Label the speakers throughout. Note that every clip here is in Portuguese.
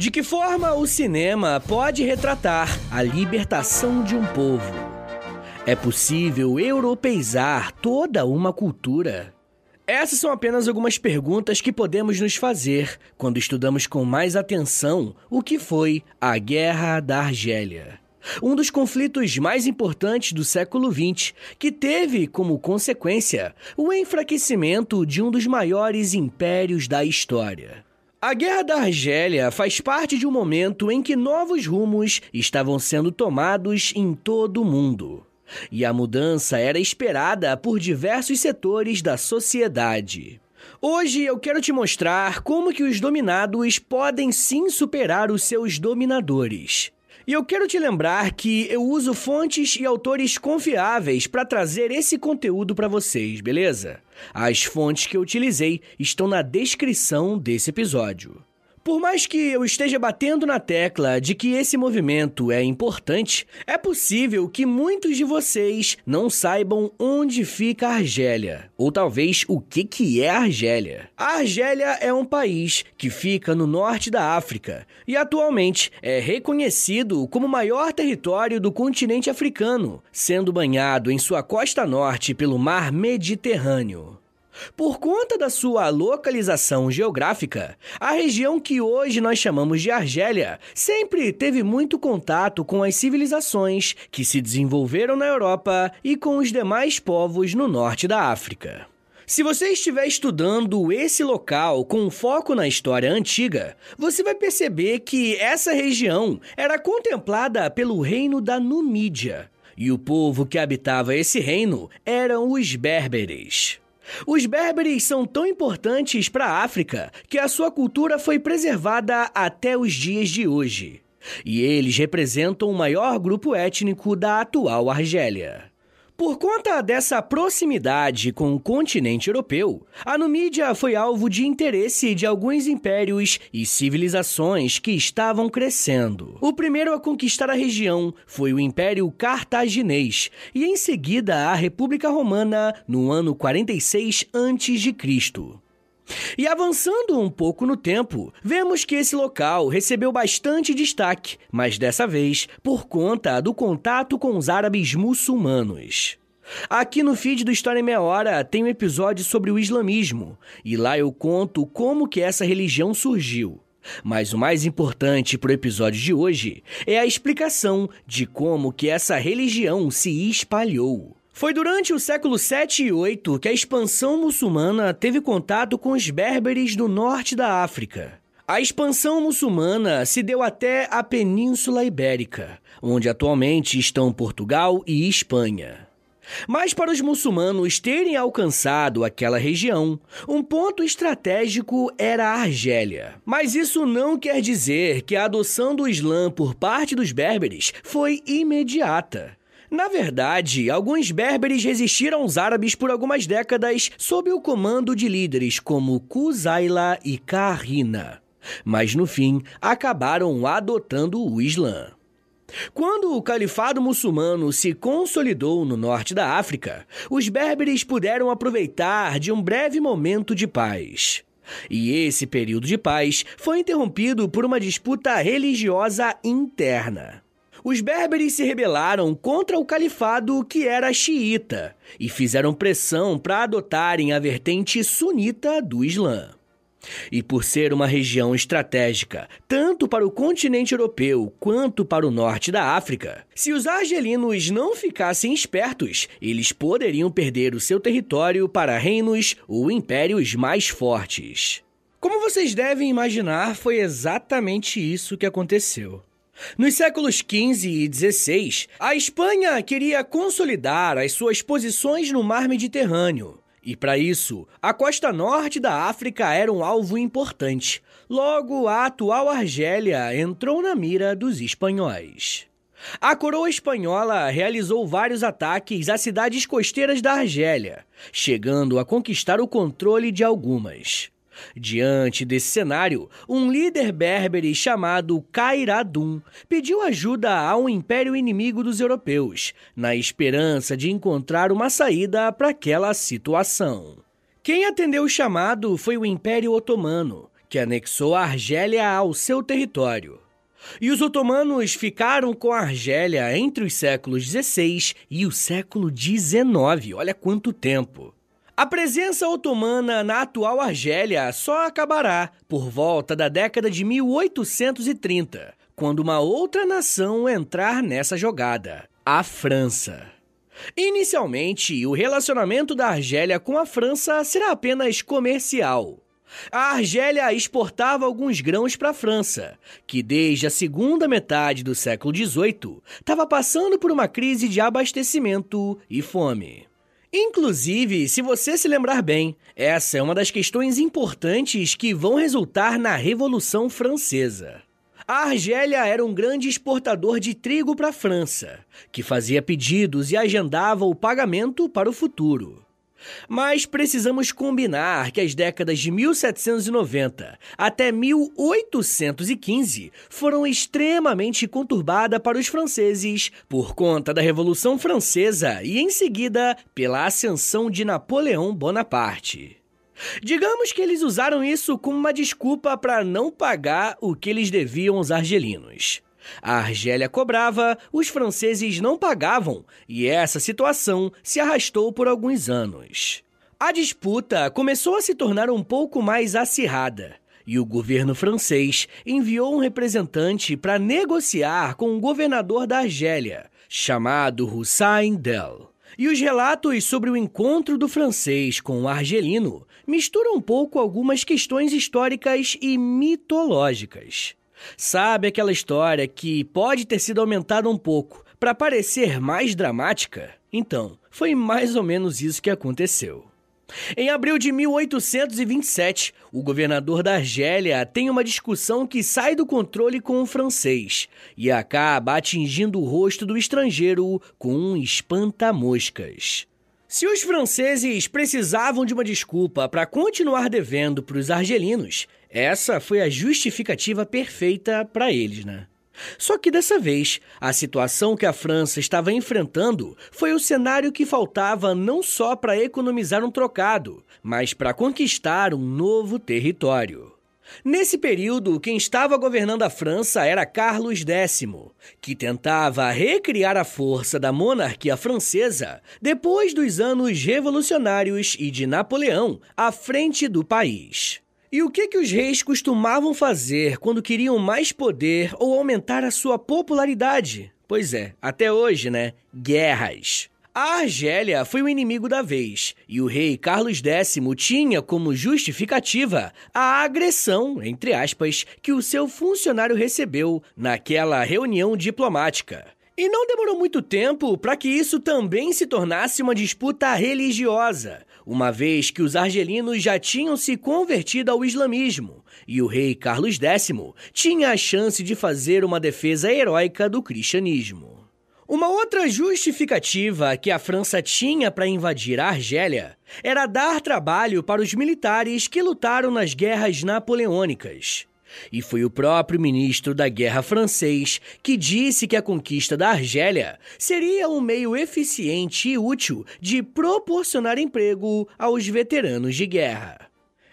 Speaker 1: De que forma o cinema pode retratar a libertação de um povo? É possível europeizar toda uma cultura? Essas são apenas algumas perguntas que podemos nos fazer quando estudamos com mais atenção o que foi a Guerra da Argélia. Um dos conflitos mais importantes do século XX, que teve como consequência o enfraquecimento de um dos maiores impérios da história. A Guerra da Argélia faz parte de um momento em que novos rumos estavam sendo tomados em todo o mundo. E a mudança era esperada por diversos setores da sociedade. Hoje eu quero te mostrar como que os dominados podem sim superar os seus dominadores. E eu quero te lembrar que eu uso fontes e autores confiáveis para trazer esse conteúdo para vocês, beleza? As fontes que eu utilizei estão na descrição desse episódio. Por mais que eu esteja batendo na tecla de que esse movimento é importante, é possível que muitos de vocês não saibam onde fica a Argélia, ou talvez o que, que é a Argélia. A Argélia é um país que fica no norte da África e atualmente é reconhecido como o maior território do continente africano, sendo banhado em sua costa norte pelo mar Mediterrâneo. Por conta da sua localização geográfica, a região que hoje nós chamamos de Argélia sempre teve muito contato com as civilizações que se desenvolveram na Europa e com os demais povos no norte da África. Se você estiver estudando esse local com foco na história antiga, você vai perceber que essa região era contemplada pelo reino da Numídia, e o povo que habitava esse reino eram os berberes. Os berberes são tão importantes para a África que a sua cultura foi preservada até os dias de hoje. E eles representam o maior grupo étnico da atual Argélia. Por conta dessa proximidade com o continente europeu, a Numídia foi alvo de interesse de alguns impérios e civilizações que estavam crescendo. O primeiro a conquistar a região foi o Império Cartaginês e em seguida a República Romana no ano 46 a.C. E avançando um pouco no tempo, vemos que esse local recebeu bastante destaque, mas dessa vez por conta do contato com os árabes muçulmanos. Aqui no feed do História em Meia Hora tem um episódio sobre o islamismo, e lá eu conto como que essa religião surgiu. Mas o mais importante para o episódio de hoje é a explicação de como que essa religião se espalhou. Foi durante o século 7 e 8 que a expansão muçulmana teve contato com os berberes do norte da África. A expansão muçulmana se deu até a Península Ibérica, onde atualmente estão Portugal e Espanha. Mas para os muçulmanos terem alcançado aquela região, um ponto estratégico era a Argélia. Mas isso não quer dizer que a adoção do Islã por parte dos berberes foi imediata. Na verdade, alguns berberes resistiram aos árabes por algumas décadas sob o comando de líderes como Kuzaila e Karina. Mas no fim, acabaram adotando o Islã. Quando o califado muçulmano se consolidou no norte da África, os berberes puderam aproveitar de um breve momento de paz. E esse período de paz foi interrompido por uma disputa religiosa interna. Os berberes se rebelaram contra o califado que era xiita e fizeram pressão para adotarem a vertente sunita do Islã. E por ser uma região estratégica, tanto para o continente europeu quanto para o norte da África, se os argelinos não ficassem espertos, eles poderiam perder o seu território para reinos ou impérios mais fortes. Como vocês devem imaginar, foi exatamente isso que aconteceu. Nos séculos XV e XVI, a Espanha queria consolidar as suas posições no mar Mediterrâneo. E para isso, a costa norte da África era um alvo importante. Logo, a atual Argélia entrou na mira dos espanhóis. A coroa espanhola realizou vários ataques às cidades costeiras da Argélia, chegando a conquistar o controle de algumas. Diante desse cenário, um líder berbere chamado Kairadun pediu ajuda ao império inimigo dos europeus, na esperança de encontrar uma saída para aquela situação. Quem atendeu o chamado foi o Império Otomano, que anexou a Argélia ao seu território. E os otomanos ficaram com a Argélia entre os séculos XVI e o século XIX. Olha quanto tempo! A presença otomana na atual Argélia só acabará por volta da década de 1830, quando uma outra nação entrar nessa jogada: a França. Inicialmente, o relacionamento da Argélia com a França será apenas comercial. A Argélia exportava alguns grãos para a França, que desde a segunda metade do século XVIII estava passando por uma crise de abastecimento e fome. Inclusive, se você se lembrar bem, essa é uma das questões importantes que vão resultar na Revolução Francesa. A Argélia era um grande exportador de trigo para a França, que fazia pedidos e agendava o pagamento para o futuro. Mas precisamos combinar que as décadas de 1790 até 1815 foram extremamente conturbadas para os franceses por conta da Revolução Francesa e, em seguida, pela ascensão de Napoleão Bonaparte. Digamos que eles usaram isso como uma desculpa para não pagar o que eles deviam aos argelinos. A Argélia cobrava, os franceses não pagavam, e essa situação se arrastou por alguns anos. A disputa começou a se tornar um pouco mais acirrada, e o governo francês enviou um representante para negociar com o governador da Argélia, chamado Hussein Del. E os relatos sobre o encontro do francês com o argelino misturam um pouco algumas questões históricas e mitológicas. Sabe aquela história que pode ter sido aumentada um pouco para parecer mais dramática? Então, foi mais ou menos isso que aconteceu. Em abril de 1827, o governador da Argélia tem uma discussão que sai do controle com o francês e acaba atingindo o rosto do estrangeiro com um espanta-moscas. Se os franceses precisavam de uma desculpa para continuar devendo para os argelinos, essa foi a justificativa perfeita para eles, né? Só que dessa vez, a situação que a França estava enfrentando foi o cenário que faltava não só para economizar um trocado, mas para conquistar um novo território. Nesse período, quem estava governando a França era Carlos X, que tentava recriar a força da monarquia francesa depois dos anos revolucionários e de Napoleão à frente do país. E o que, que os reis costumavam fazer quando queriam mais poder ou aumentar a sua popularidade? Pois é, até hoje, né? Guerras. A Argélia foi o inimigo da vez, e o rei Carlos X tinha como justificativa a agressão, entre aspas, que o seu funcionário recebeu naquela reunião diplomática. E não demorou muito tempo para que isso também se tornasse uma disputa religiosa, uma vez que os argelinos já tinham se convertido ao islamismo e o rei Carlos X tinha a chance de fazer uma defesa heróica do cristianismo. Uma outra justificativa que a França tinha para invadir a Argélia era dar trabalho para os militares que lutaram nas guerras napoleônicas. E foi o próprio ministro da Guerra francês que disse que a conquista da Argélia seria um meio eficiente e útil de proporcionar emprego aos veteranos de guerra.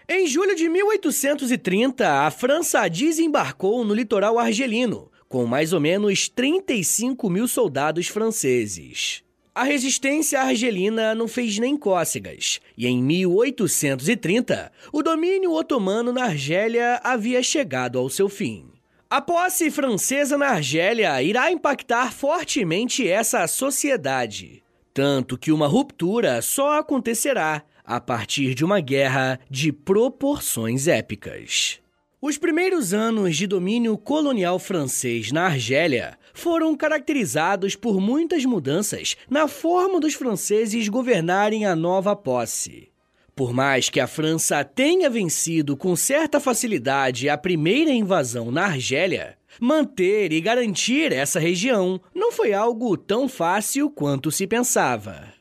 Speaker 1: Em julho de 1830, a França desembarcou no litoral argelino com mais ou menos 35 mil soldados franceses. A resistência argelina não fez nem cócegas, e em 1830, o domínio otomano na Argélia havia chegado ao seu fim. A posse francesa na Argélia irá impactar fortemente essa sociedade, tanto que uma ruptura só acontecerá a partir de uma guerra de proporções épicas. Os primeiros anos de domínio colonial francês na Argélia foram caracterizados por muitas mudanças na forma dos franceses governarem a nova posse. Por mais que a França tenha vencido com certa facilidade a primeira invasão na Argélia, manter e garantir essa região não foi algo tão fácil quanto se pensava.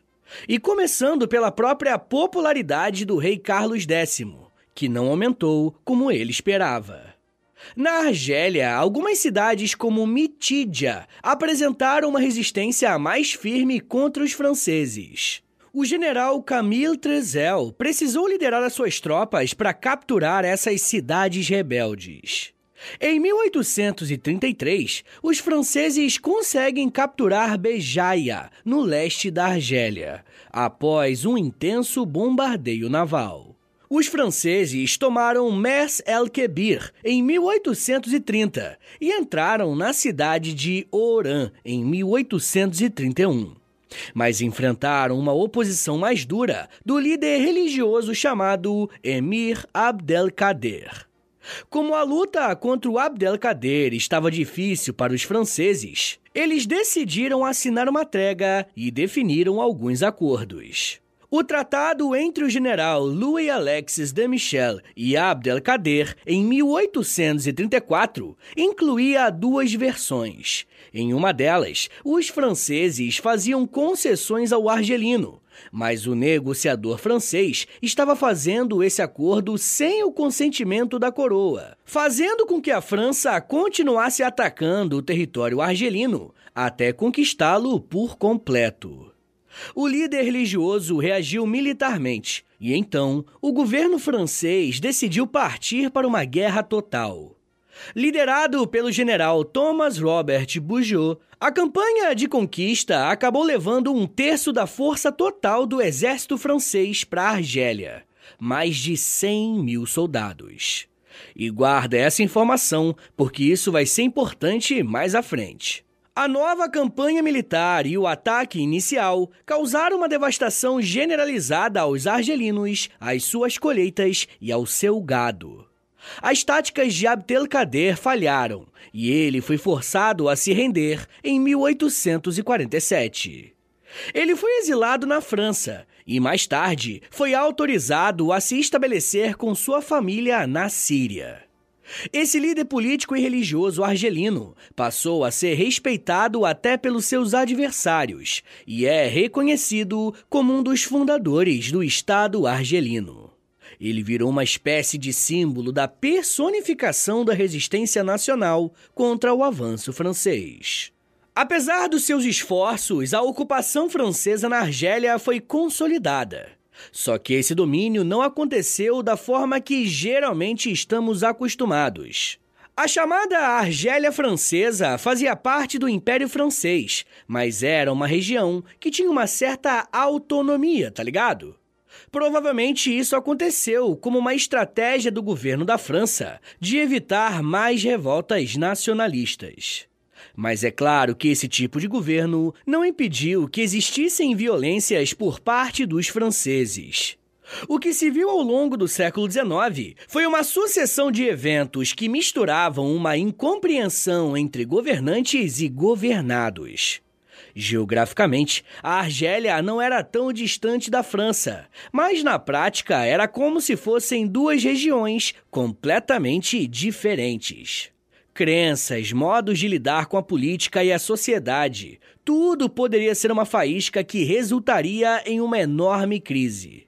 Speaker 1: E começando pela própria popularidade do rei Carlos X que não aumentou como ele esperava. Na Argélia, algumas cidades como Mitídia apresentaram uma resistência mais firme contra os franceses. O general Camille Trezel precisou liderar as suas tropas para capturar essas cidades rebeldes. Em 1833, os franceses conseguem capturar Bejaia, no leste da Argélia, após um intenso bombardeio naval. Os franceses tomaram Mers el-Kebir em 1830 e entraram na cidade de Oran em 1831. Mas enfrentaram uma oposição mais dura do líder religioso chamado Emir Abdelkader. Como a luta contra o Abdelkader estava difícil para os franceses, eles decidiram assinar uma trégua e definiram alguns acordos. O tratado entre o general Louis Alexis de Michel e Abdelkader, em 1834, incluía duas versões. Em uma delas, os franceses faziam concessões ao argelino, mas o negociador francês estava fazendo esse acordo sem o consentimento da coroa, fazendo com que a França continuasse atacando o território argelino até conquistá-lo por completo. O líder religioso reagiu militarmente e então o governo francês decidiu partir para uma guerra total. Liderado pelo general Thomas Robert Bugeaud, a campanha de conquista acabou levando um terço da força total do exército francês para a Argélia, mais de 100 mil soldados. E guarda essa informação, porque isso vai ser importante mais à frente. A nova campanha militar e o ataque inicial causaram uma devastação generalizada aos argelinos, às suas colheitas e ao seu gado. As táticas de Abdelkader falharam e ele foi forçado a se render em 1847. Ele foi exilado na França e mais tarde foi autorizado a se estabelecer com sua família na Síria. Esse líder político e religioso argelino passou a ser respeitado até pelos seus adversários e é reconhecido como um dos fundadores do Estado argelino. Ele virou uma espécie de símbolo da personificação da resistência nacional contra o avanço francês. Apesar dos seus esforços, a ocupação francesa na Argélia foi consolidada só que esse domínio não aconteceu da forma que geralmente estamos acostumados. A chamada Argélia Francesa fazia parte do Império Francês, mas era uma região que tinha uma certa autonomia, tá ligado? Provavelmente isso aconteceu como uma estratégia do governo da França de evitar mais revoltas nacionalistas. Mas é claro que esse tipo de governo não impediu que existissem violências por parte dos franceses. O que se viu ao longo do século XIX foi uma sucessão de eventos que misturavam uma incompreensão entre governantes e governados. Geograficamente, a Argélia não era tão distante da França, mas na prática era como se fossem duas regiões completamente diferentes crenças, modos de lidar com a política e a sociedade. Tudo poderia ser uma faísca que resultaria em uma enorme crise.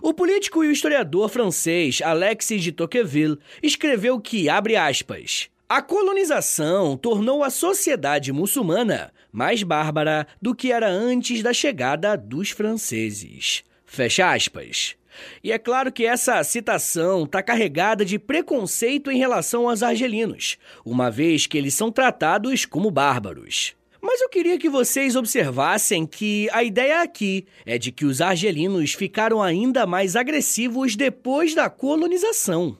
Speaker 1: O político e o historiador francês Alexis de Tocqueville escreveu que, abre aspas, a colonização tornou a sociedade muçulmana mais bárbara do que era antes da chegada dos franceses. Fecha aspas. E é claro que essa citação está carregada de preconceito em relação aos argelinos, uma vez que eles são tratados como bárbaros. Mas eu queria que vocês observassem que a ideia aqui é de que os argelinos ficaram ainda mais agressivos depois da colonização.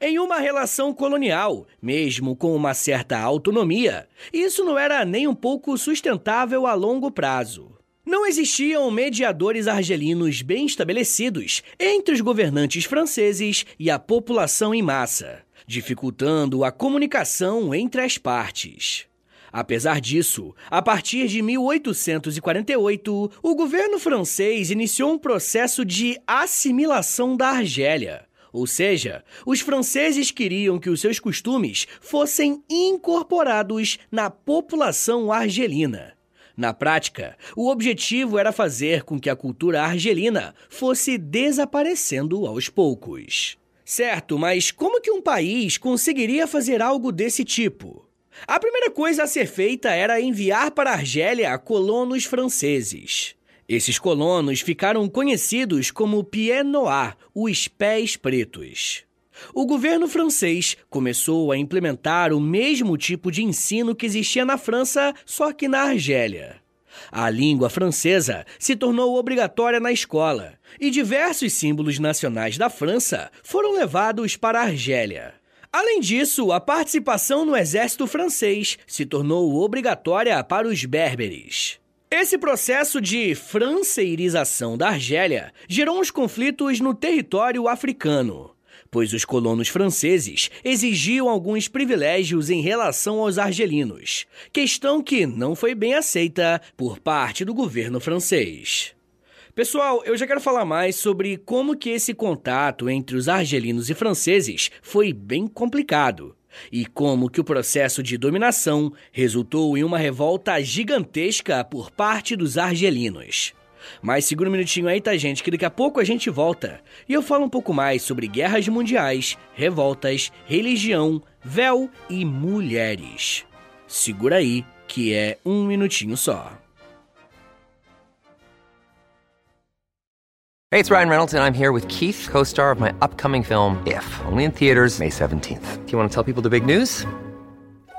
Speaker 1: Em uma relação colonial, mesmo com uma certa autonomia, isso não era nem um pouco sustentável a longo prazo. Não existiam mediadores argelinos bem estabelecidos entre os governantes franceses e a população em massa, dificultando a comunicação entre as partes. Apesar disso, a partir de 1848, o governo francês iniciou um processo de assimilação da Argélia. Ou seja, os franceses queriam que os seus costumes fossem incorporados na população argelina. Na prática, o objetivo era fazer com que a cultura argelina fosse desaparecendo aos poucos. Certo, mas como que um país conseguiria fazer algo desse tipo? A primeira coisa a ser feita era enviar para a Argélia colonos franceses. Esses colonos ficaram conhecidos como Pieds Noirs, os pés pretos. O governo francês começou a implementar o mesmo tipo de ensino que existia na França, só que na Argélia. A língua francesa se tornou obrigatória na escola e diversos símbolos nacionais da França foram levados para a Argélia. Além disso, a participação no exército francês se tornou obrigatória para os berberes. Esse processo de franceirização da Argélia gerou uns conflitos no território africano, pois os colonos franceses exigiam alguns privilégios em relação aos argelinos, questão que não foi bem aceita por parte do governo francês. Pessoal, eu já quero falar mais sobre como que esse contato entre os argelinos e franceses foi bem complicado e como que o processo de dominação resultou em uma revolta gigantesca por parte dos argelinos. Mas segura um minutinho aí, tá, gente, que daqui a pouco a gente volta e eu falo um pouco mais sobre guerras mundiais, revoltas, religião, véu e mulheres. Segura aí, que é um minutinho só.
Speaker 2: Hey, it's Ryan Reynolds, and I'm here with Keith, co star of my upcoming film, If, only in theaters, May 17th. Do you want to tell people the big news?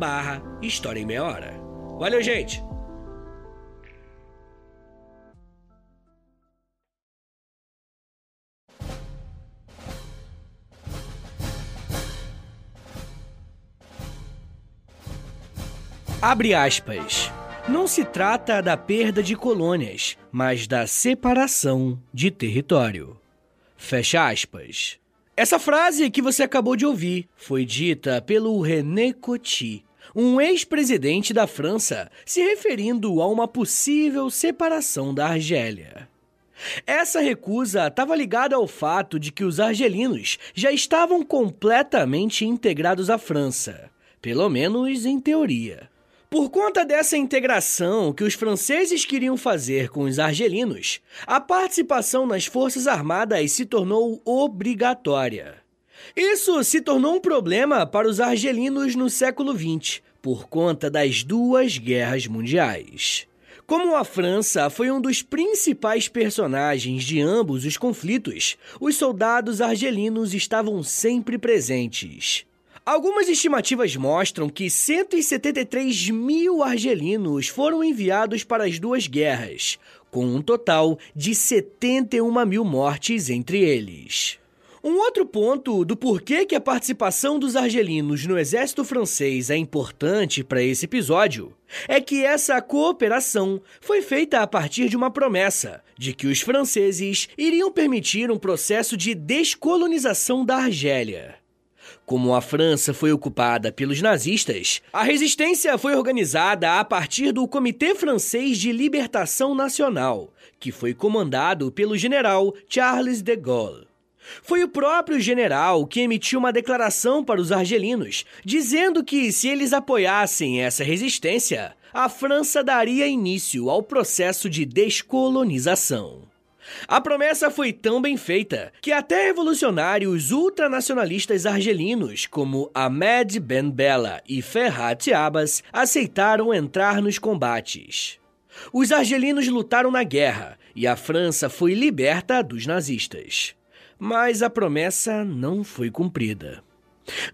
Speaker 1: barra História em Meia Hora. Valeu, gente! Abre aspas. Não se trata da perda de colônias, mas da separação de território. Fecha aspas. Essa frase que você acabou de ouvir foi dita pelo René Coty, um ex-presidente da França, se referindo a uma possível separação da Argélia. Essa recusa estava ligada ao fato de que os argelinos já estavam completamente integrados à França, pelo menos em teoria. Por conta dessa integração que os franceses queriam fazer com os argelinos, a participação nas Forças Armadas se tornou obrigatória. Isso se tornou um problema para os argelinos no século XX, por conta das duas guerras mundiais. Como a França foi um dos principais personagens de ambos os conflitos, os soldados argelinos estavam sempre presentes. Algumas estimativas mostram que 173 mil argelinos foram enviados para as duas guerras, com um total de 71 mil mortes entre eles. Um outro ponto do porquê que a participação dos argelinos no exército francês é importante para esse episódio é que essa cooperação foi feita a partir de uma promessa de que os franceses iriam permitir um processo de descolonização da Argélia. Como a França foi ocupada pelos nazistas, a resistência foi organizada a partir do Comitê Francês de Libertação Nacional, que foi comandado pelo general Charles de Gaulle. Foi o próprio general que emitiu uma declaração para os argelinos, dizendo que se eles apoiassem essa resistência, a França daria início ao processo de descolonização. A promessa foi tão bem feita que até revolucionários ultranacionalistas argelinos como Ahmed Ben Bella e Ferhat Abbas aceitaram entrar nos combates. Os argelinos lutaram na guerra e a França foi liberta dos nazistas. Mas a promessa não foi cumprida.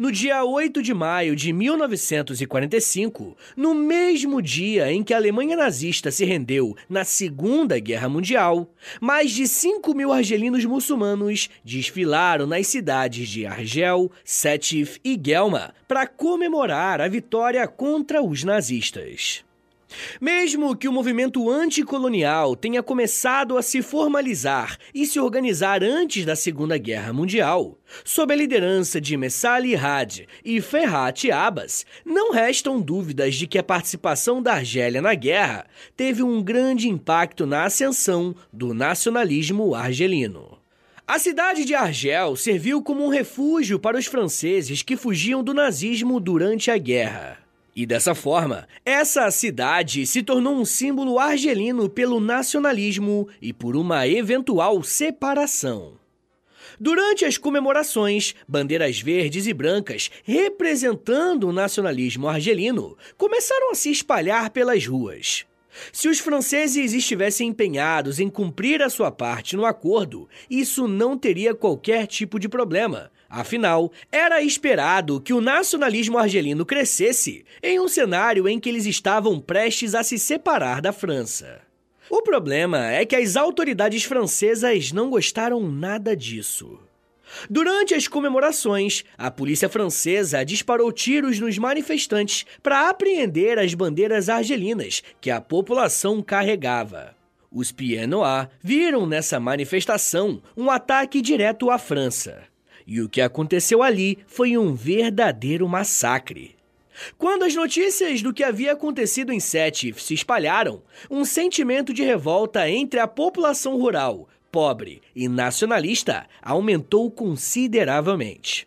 Speaker 1: No dia 8 de maio de 1945, no mesmo dia em que a Alemanha nazista se rendeu na Segunda Guerra Mundial, mais de 5 mil argelinos muçulmanos desfilaram nas cidades de Argel, Sétif e Guelma para comemorar a vitória contra os nazistas. Mesmo que o movimento anticolonial tenha começado a se formalizar e se organizar antes da Segunda Guerra Mundial, sob a liderança de Messali Had e Ferhat Abbas, não restam dúvidas de que a participação da Argélia na guerra teve um grande impacto na ascensão do nacionalismo argelino. A cidade de Argel serviu como um refúgio para os franceses que fugiam do nazismo durante a guerra. E dessa forma, essa cidade se tornou um símbolo argelino pelo nacionalismo e por uma eventual separação. Durante as comemorações, bandeiras verdes e brancas, representando o nacionalismo argelino, começaram a se espalhar pelas ruas. Se os franceses estivessem empenhados em cumprir a sua parte no acordo, isso não teria qualquer tipo de problema, Afinal, era esperado que o nacionalismo argelino crescesse em um cenário em que eles estavam prestes a se separar da França. O problema é que as autoridades francesas não gostaram nada disso. Durante as comemorações, a polícia francesa disparou tiros nos manifestantes para apreender as bandeiras argelinas que a população carregava. Os Pieds viram nessa manifestação um ataque direto à França. E o que aconteceu ali foi um verdadeiro massacre. Quando as notícias do que havia acontecido em Sétif se espalharam, um sentimento de revolta entre a população rural, pobre e nacionalista aumentou consideravelmente.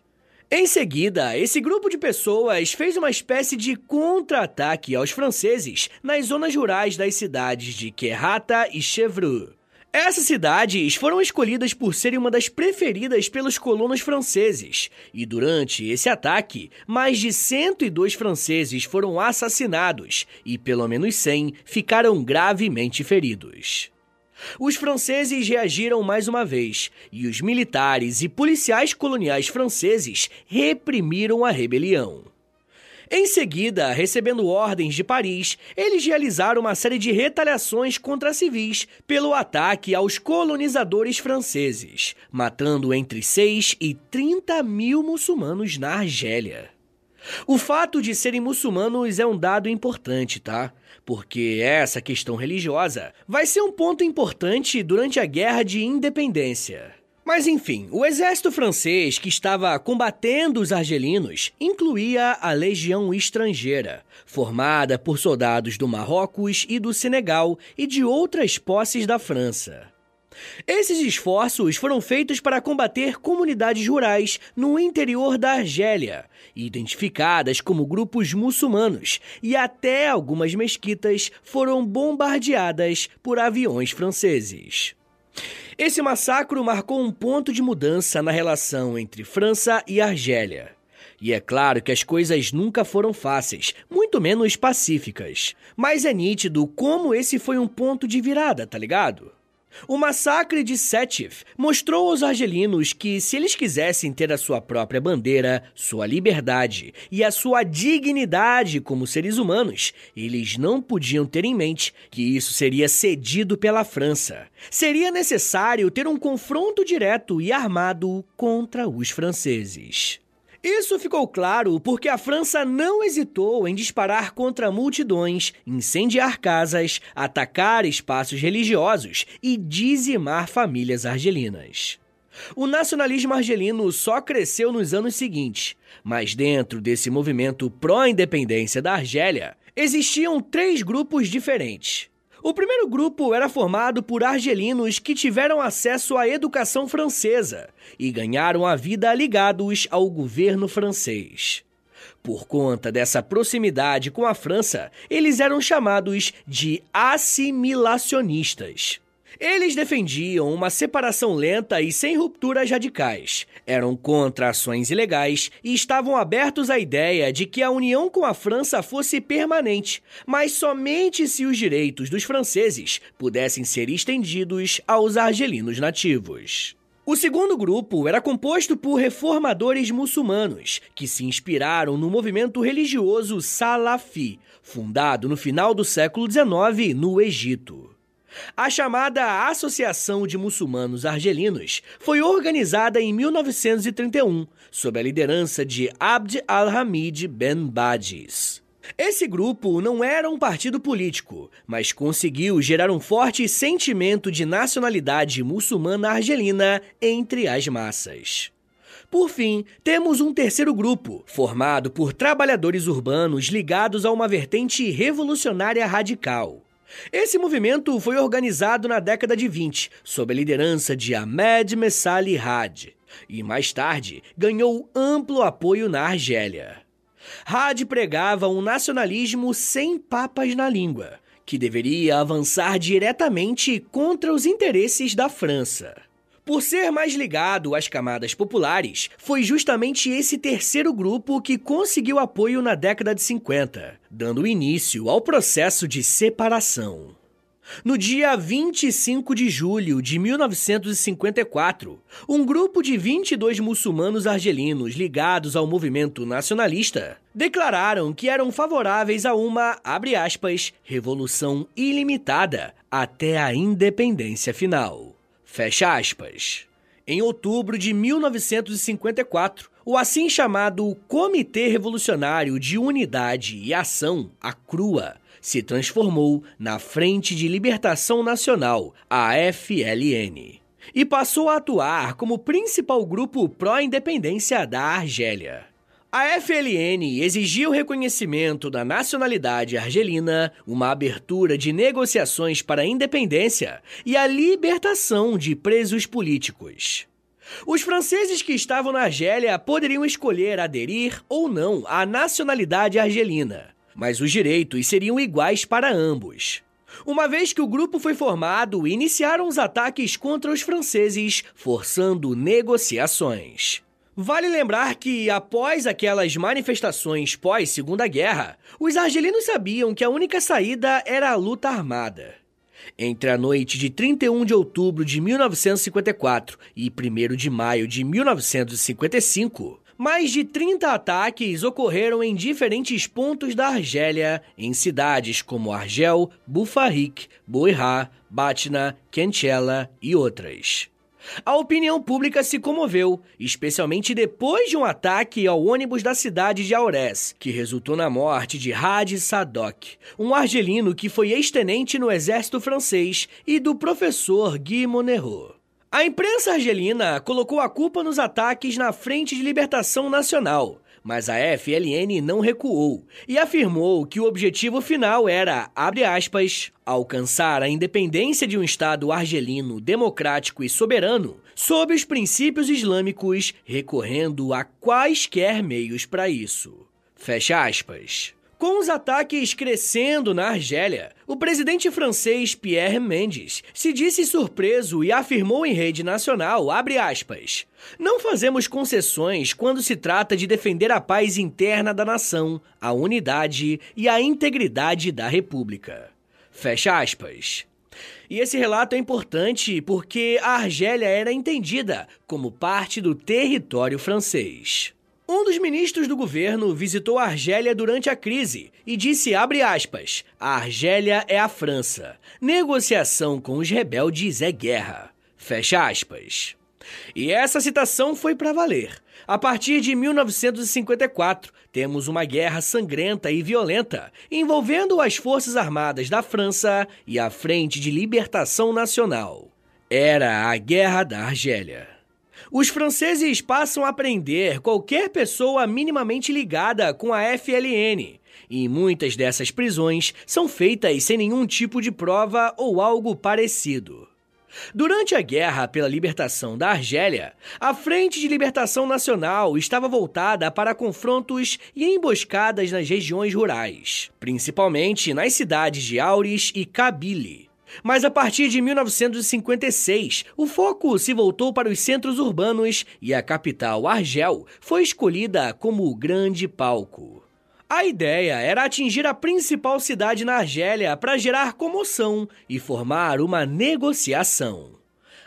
Speaker 1: Em seguida, esse grupo de pessoas fez uma espécie de contra-ataque aos franceses nas zonas rurais das cidades de Querrata e Chevreux. Essas cidades foram escolhidas por serem uma das preferidas pelos colonos franceses, e durante esse ataque, mais de 102 franceses foram assassinados e pelo menos 100 ficaram gravemente feridos. Os franceses reagiram mais uma vez, e os militares e policiais coloniais franceses reprimiram a rebelião. Em seguida, recebendo ordens de Paris, eles realizaram uma série de retaliações contra civis pelo ataque aos colonizadores franceses, matando entre 6 e 30 mil muçulmanos na Argélia. O fato de serem muçulmanos é um dado importante, tá? Porque essa questão religiosa vai ser um ponto importante durante a Guerra de Independência. Mas enfim, o exército francês que estava combatendo os argelinos incluía a Legião Estrangeira, formada por soldados do Marrocos e do Senegal e de outras posses da França. Esses esforços foram feitos para combater comunidades rurais no interior da Argélia, identificadas como grupos muçulmanos, e até algumas mesquitas foram bombardeadas por aviões franceses. Esse massacre marcou um ponto de mudança na relação entre França e Argélia. E é claro que as coisas nunca foram fáceis, muito menos pacíficas. Mas é nítido como esse foi um ponto de virada, tá ligado? O massacre de Sétif mostrou aos argelinos que, se eles quisessem ter a sua própria bandeira, sua liberdade e a sua dignidade como seres humanos, eles não podiam ter em mente que isso seria cedido pela França. Seria necessário ter um confronto direto e armado contra os franceses. Isso ficou claro porque a França não hesitou em disparar contra multidões, incendiar casas, atacar espaços religiosos e dizimar famílias argelinas. O nacionalismo argelino só cresceu nos anos seguintes, mas dentro desse movimento pró-independência da Argélia, existiam três grupos diferentes. O primeiro grupo era formado por argelinos que tiveram acesso à educação francesa e ganharam a vida ligados ao governo francês. Por conta dessa proximidade com a França, eles eram chamados de assimilacionistas. Eles defendiam uma separação lenta e sem rupturas radicais, eram contra ações ilegais e estavam abertos à ideia de que a união com a França fosse permanente, mas somente se os direitos dos franceses pudessem ser estendidos aos argelinos nativos. O segundo grupo era composto por reformadores muçulmanos, que se inspiraram no movimento religioso Salafi, fundado no final do século XIX no Egito. A chamada Associação de Muçulmanos Argelinos foi organizada em 1931, sob a liderança de Abd al-Hamid Ben Badis. Esse grupo não era um partido político, mas conseguiu gerar um forte sentimento de nacionalidade muçulmana argelina entre as massas. Por fim, temos um terceiro grupo, formado por trabalhadores urbanos ligados a uma vertente revolucionária radical. Esse movimento foi organizado na década de 20, sob a liderança de Ahmed Messali Had, e mais tarde ganhou amplo apoio na Argélia. Had pregava um nacionalismo sem papas na língua, que deveria avançar diretamente contra os interesses da França. Por ser mais ligado às camadas populares, foi justamente esse terceiro grupo que conseguiu apoio na década de 50, dando início ao processo de separação. No dia 25 de julho de 1954, um grupo de 22 muçulmanos argelinos ligados ao movimento nacionalista declararam que eram favoráveis a uma, aspas, revolução ilimitada até a independência final. Fecha aspas. Em outubro de 1954, o assim chamado Comitê Revolucionário de Unidade e Ação, a CRUA, se transformou na Frente de Libertação Nacional, a FLN, e passou a atuar como principal grupo pró-independência da Argélia. A FLN exigiu o reconhecimento da nacionalidade argelina, uma abertura de negociações para a independência e a libertação de presos políticos. Os franceses que estavam na Argélia poderiam escolher aderir ou não à nacionalidade argelina, mas os direitos seriam iguais para ambos. Uma vez que o grupo foi formado, iniciaram os ataques contra os franceses, forçando negociações. Vale lembrar que, após aquelas manifestações pós-Segunda Guerra, os argelinos sabiam que a única saída era a luta armada. Entre a noite de 31 de outubro de 1954 e 1 de maio de 1955, mais de 30 ataques ocorreram em diferentes pontos da Argélia, em cidades como Argel, Bufarik, Boirá, Batna, Kenchela e outras. A opinião pública se comoveu, especialmente depois de um ataque ao ônibus da cidade de Aurès, que resultou na morte de Hadi Sadok, um argelino que foi ex-tenente no exército francês, e do professor Guy Monnerot. A imprensa argelina colocou a culpa nos ataques na Frente de Libertação Nacional, mas a FLN não recuou e afirmou que o objetivo final era, abre aspas, alcançar a independência de um Estado argelino democrático e soberano sob os princípios islâmicos, recorrendo a quaisquer meios para isso. Fecha aspas. Com os ataques crescendo na Argélia, o presidente francês Pierre Mendes se disse surpreso e afirmou em rede nacional, aspas, não fazemos concessões quando se trata de defender a paz interna da nação, a unidade e a integridade da república. Fecha aspas. E esse relato é importante porque a Argélia era entendida como parte do território francês. Um dos ministros do governo visitou a Argélia durante a crise e disse, aspas, a Argélia é a França. Negociação com os rebeldes é guerra. Fecha aspas. E essa citação foi para valer. A partir de 1954, temos uma guerra sangrenta e violenta envolvendo as Forças Armadas da França e a Frente de Libertação Nacional. Era a Guerra da Argélia. Os franceses passam a prender qualquer pessoa minimamente ligada com a FLN. E muitas dessas prisões são feitas sem nenhum tipo de prova ou algo parecido. Durante a guerra pela libertação da Argélia, a Frente de Libertação Nacional estava voltada para confrontos e emboscadas nas regiões rurais, principalmente nas cidades de Auris e Kabylie. Mas a partir de 1956, o foco se voltou para os centros urbanos e a capital, Argel, foi escolhida como o grande palco. A ideia era atingir a principal cidade na Argélia para gerar comoção e formar uma negociação.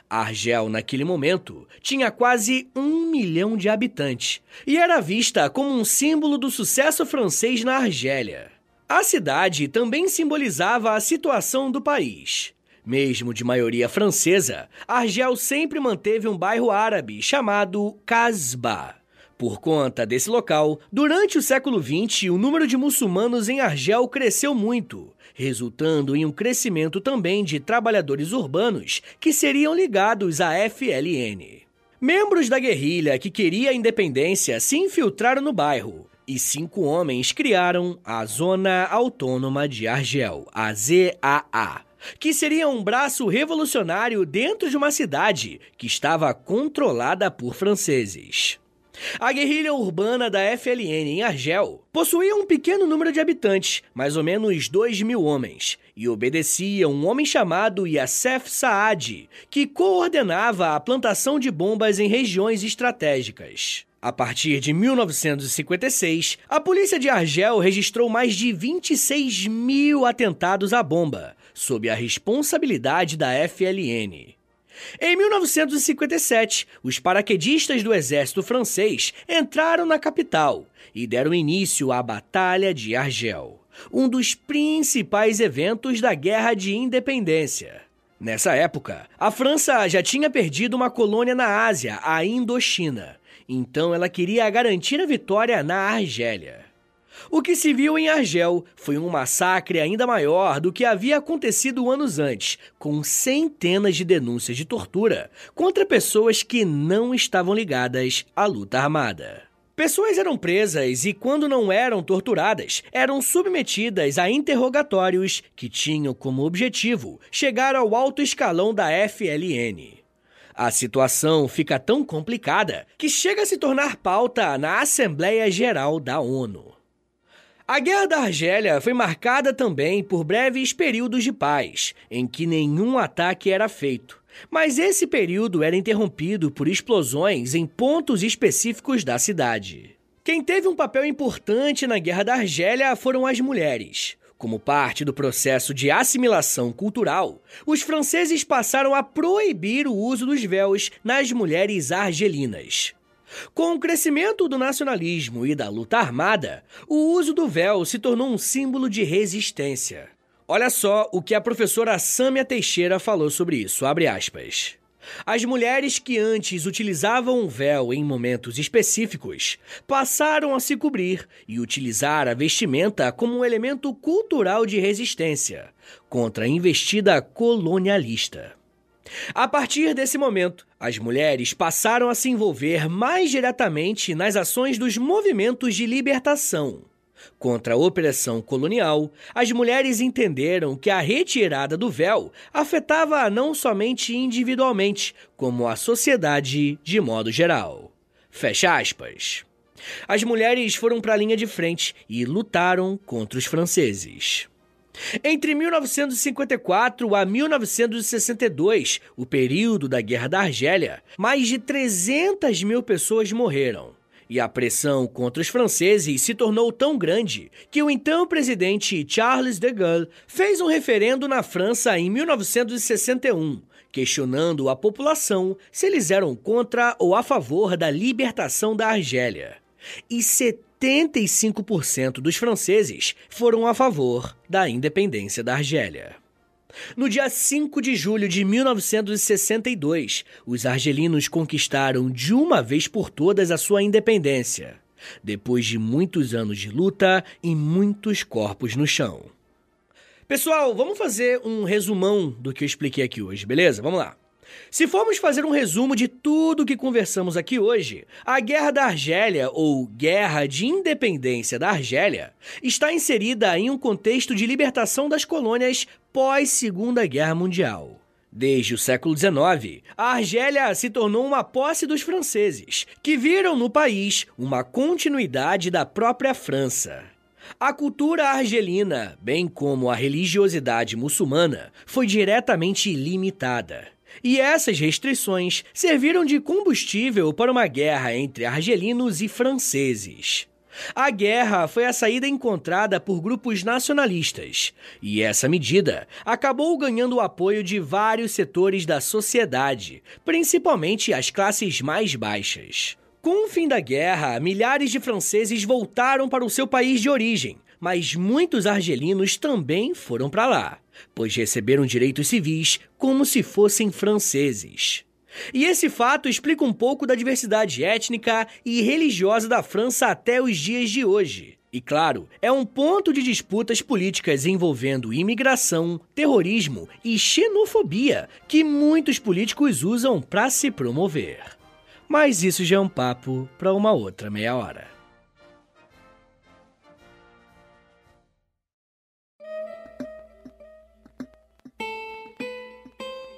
Speaker 1: Argel, naquele momento, tinha quase um milhão de habitantes e era vista como um símbolo do sucesso francês na Argélia. A cidade também simbolizava a situação do país. Mesmo de maioria francesa, Argel sempre manteve um bairro árabe chamado Casbah. Por conta desse local, durante o século XX, o número de muçulmanos em Argel cresceu muito, resultando em um crescimento também de trabalhadores urbanos que seriam ligados à FLN. Membros da guerrilha que queria a independência se infiltraram no bairro, e cinco homens criaram a Zona Autônoma de Argel, a ZAA, que seria um braço revolucionário dentro de uma cidade que estava controlada por franceses. A guerrilha urbana da FLN em Argel possuía um pequeno número de habitantes, mais ou menos 2 mil homens, e obedecia um homem chamado Yassef Saad, que coordenava a plantação de bombas em regiões estratégicas. A partir de 1956, a polícia de Argel registrou mais de 26 mil atentados à bomba, sob a responsabilidade da FLN. Em 1957, os paraquedistas do exército francês entraram na capital e deram início à Batalha de Argel, um dos principais eventos da Guerra de Independência. Nessa época, a França já tinha perdido uma colônia na Ásia, a Indochina, então ela queria garantir a vitória na Argélia. O que se viu em Argel foi um massacre ainda maior do que havia acontecido anos antes, com centenas de denúncias de tortura contra pessoas que não estavam ligadas à luta armada. Pessoas eram presas e, quando não eram torturadas, eram submetidas a interrogatórios que tinham como objetivo chegar ao alto escalão da FLN. A situação fica tão complicada que chega a se tornar pauta na Assembleia Geral da ONU. A Guerra da Argélia foi marcada também por breves períodos de paz, em que nenhum ataque era feito. Mas esse período era interrompido por explosões em pontos específicos da cidade. Quem teve um papel importante na Guerra da Argélia foram as mulheres. Como parte do processo de assimilação cultural, os franceses passaram a proibir o uso dos véus nas mulheres argelinas. Com o crescimento do nacionalismo e da luta armada, o uso do véu se tornou um símbolo de resistência. Olha só o que a professora Sâmia Teixeira falou sobre isso, abre aspas. As mulheres que antes utilizavam um véu em momentos específicos passaram a se cobrir e utilizar a vestimenta como um elemento cultural de resistência contra a investida colonialista. A partir desse momento, as mulheres passaram a se envolver mais diretamente nas ações dos movimentos de libertação. Contra a opressão colonial, as mulheres entenderam que a retirada do véu afetava não somente individualmente, como a sociedade de modo geral. Fecha aspas. As mulheres foram para a linha de frente e lutaram contra os franceses. Entre 1954 a 1962, o período da Guerra da Argélia, mais de 300 mil pessoas morreram. E a pressão contra os franceses se tornou tão grande que o então presidente Charles de Gaulle fez um referendo na França em 1961, questionando a população se eles eram contra ou a favor da libertação da Argélia. E 75% dos franceses foram a favor da independência da Argélia. No dia 5 de julho de 1962, os argelinos conquistaram de uma vez por todas a sua independência, depois de muitos anos de luta e muitos corpos no chão. Pessoal, vamos fazer um resumão do que eu expliquei aqui hoje, beleza? Vamos lá. Se formos fazer um resumo de tudo que conversamos aqui hoje, a Guerra da Argélia, ou Guerra de Independência da Argélia, está inserida em um contexto de libertação das colônias pós-Segunda Guerra Mundial. Desde o século XIX, a Argélia se tornou uma posse dos franceses, que viram no país uma continuidade da própria França. A cultura argelina, bem como a religiosidade muçulmana, foi diretamente limitada. E essas restrições serviram de combustível para uma guerra entre argelinos e franceses. A guerra foi a saída encontrada por grupos nacionalistas, e essa medida acabou ganhando o apoio de vários setores da sociedade, principalmente as classes mais baixas. Com o fim da guerra, milhares de franceses voltaram para o seu país de origem, mas muitos argelinos também foram para lá, pois receberam direitos civis como se fossem franceses. E esse fato explica um pouco da diversidade étnica e religiosa da França até os dias de hoje. E claro, é um ponto de disputas políticas envolvendo imigração, terrorismo e xenofobia que muitos políticos usam para se promover. Mas isso já é um papo para uma outra meia hora.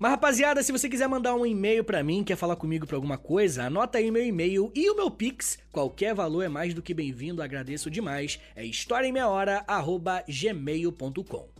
Speaker 1: Mas rapaziada, se você quiser mandar um e-mail para mim, quer falar comigo pra alguma coisa, anota aí meu e-mail e o meu Pix. Qualquer valor é mais do que bem-vindo, agradeço demais. É historiaemmeiahora@gmail.com.